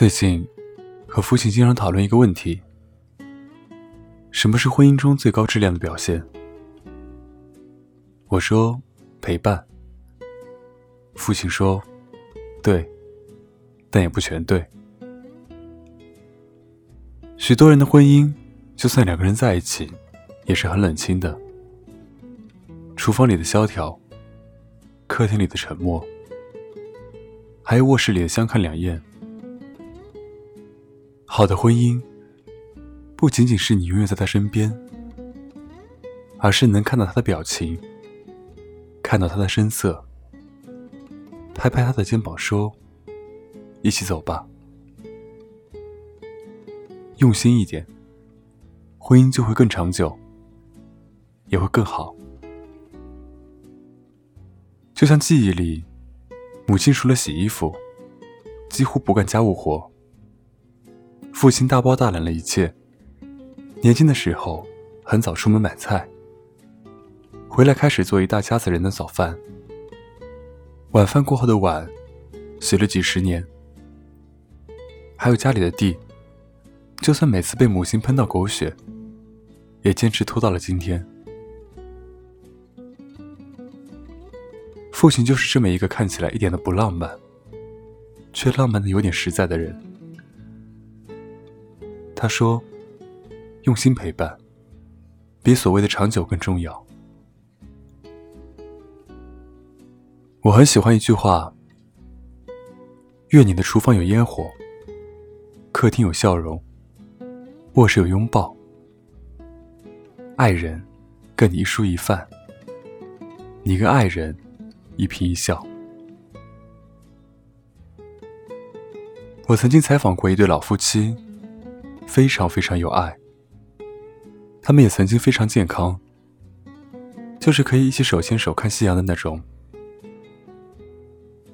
最近，和父亲经常讨论一个问题：什么是婚姻中最高质量的表现？我说陪伴。父亲说，对，但也不全对。许多人的婚姻，就算两个人在一起，也是很冷清的。厨房里的萧条，客厅里的沉默，还有卧室里的相看两厌。好的婚姻，不仅仅是你永远在他身边，而是能看到他的表情，看到他的声色，拍拍他的肩膀说：“一起走吧。”用心一点，婚姻就会更长久，也会更好。就像记忆里，母亲除了洗衣服，几乎不干家务活。父亲大包大揽了一切。年轻的时候，很早出门买菜，回来开始做一大家子人的早饭。晚饭过后的碗，洗了几十年。还有家里的地，就算每次被母亲喷到狗血，也坚持拖到了今天。父亲就是这么一个看起来一点都不浪漫，却浪漫的有点实在的人。他说：“用心陪伴，比所谓的长久更重要。”我很喜欢一句话：“愿你的厨房有烟火，客厅有笑容，卧室有拥抱，爱人跟你一蔬一饭，你跟爱人一颦一笑。”我曾经采访过一对老夫妻。非常非常有爱，他们也曾经非常健康，就是可以一起手牵手看夕阳的那种。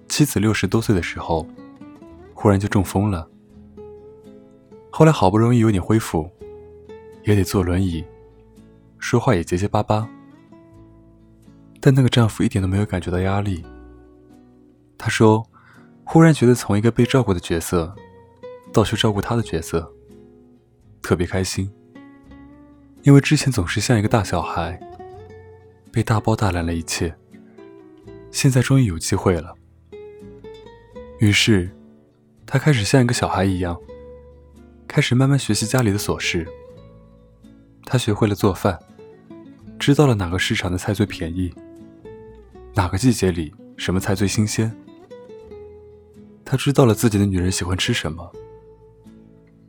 妻子六十多岁的时候，忽然就中风了，后来好不容易有点恢复，也得坐轮椅，说话也结结巴巴。但那个丈夫一点都没有感觉到压力。他说，忽然觉得从一个被照顾的角色，到去照顾他的角色。特别开心，因为之前总是像一个大小孩，被大包大揽了一切。现在终于有机会了，于是他开始像一个小孩一样，开始慢慢学习家里的琐事。他学会了做饭，知道了哪个市场的菜最便宜，哪个季节里什么菜最新鲜。他知道了自己的女人喜欢吃什么。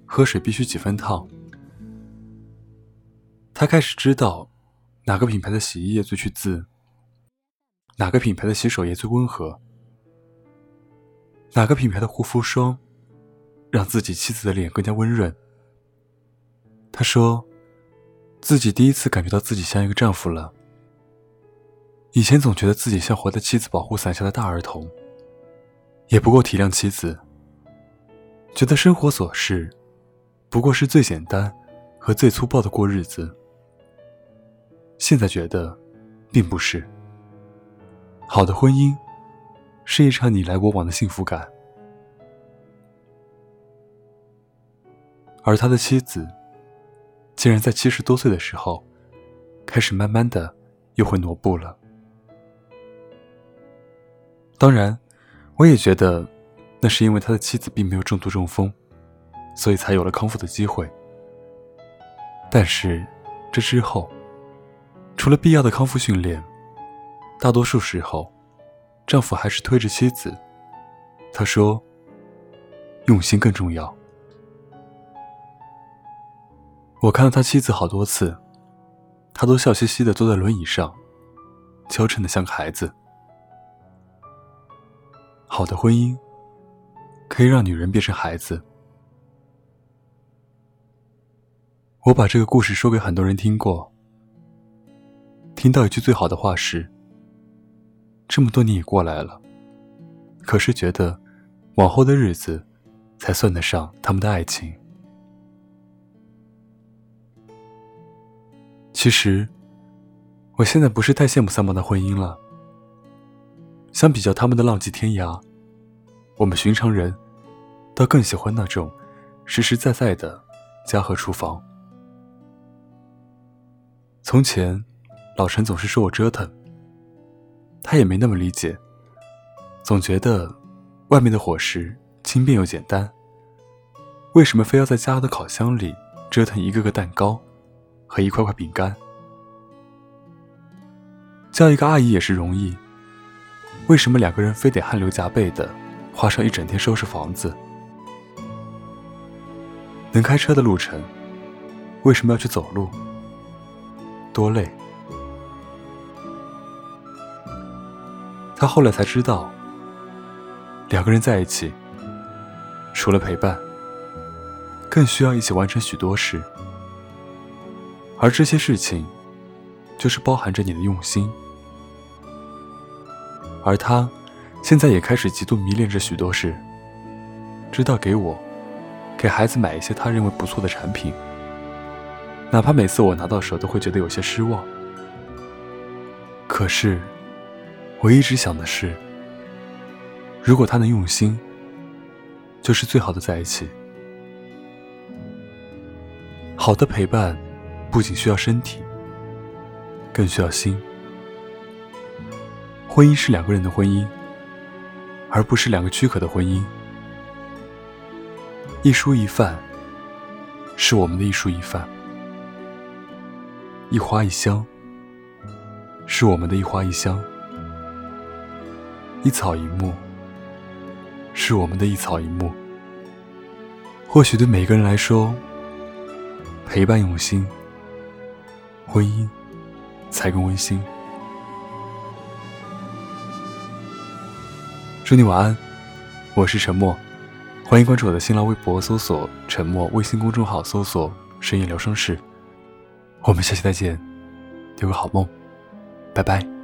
喝水必须几分烫。他开始知道哪个品牌的洗衣液最去渍，哪个品牌的洗手液最温和，哪个品牌的护肤霜让自己妻子的脸更加温润。他说，自己第一次感觉到自己像一个丈夫了。以前总觉得自己像活在妻子保护伞下的大儿童，也不够体谅妻子，觉得生活琐事。不过是最简单和最粗暴的过日子。现在觉得，并不是。好的婚姻，是一场你来我往的幸福感。而他的妻子，竟然在七十多岁的时候，开始慢慢的又会挪步了。当然，我也觉得，那是因为他的妻子并没有重度中风。所以才有了康复的机会。但是，这之后，除了必要的康复训练，大多数时候，丈夫还是推着妻子。他说：“用心更重要。”我看到他妻子好多次，他都笑嘻嘻的坐在轮椅上，娇嗔的像个孩子。好的婚姻，可以让女人变成孩子。我把这个故事说给很多人听过，听到一句最好的话是：这么多年也过来了，可是觉得往后的日子才算得上他们的爱情。其实，我现在不是太羡慕三毛的婚姻了。相比较他们的浪迹天涯，我们寻常人倒更喜欢那种实实在在的家和厨房。从前，老陈总是说我折腾，他也没那么理解，总觉得外面的伙食轻便又简单，为什么非要在家的烤箱里折腾一个个蛋糕和一块块饼干？叫一个阿姨也是容易，为什么两个人非得汗流浃背的花上一整天收拾房子？能开车的路程，为什么要去走路？多累！他后来才知道，两个人在一起，除了陪伴，更需要一起完成许多事，而这些事情，就是包含着你的用心。而他，现在也开始极度迷恋着许多事，知道给我。给孩子买一些他认为不错的产品，哪怕每次我拿到手都会觉得有些失望。可是，我一直想的是，如果他能用心，就是最好的在一起。好的陪伴，不仅需要身体，更需要心。婚姻是两个人的婚姻，而不是两个躯壳的婚姻。一蔬一饭，是我们的一蔬一饭；一花一香，是我们的一花一香；一草一木，是我们的一草一木。或许对每个人来说，陪伴用心，婚姻才更温馨。祝你晚安，我是沉默。欢迎关注我的新浪微博，搜索“沉默”；微信公众号搜索“深夜疗伤室”。我们下期再见，有个好梦，拜拜。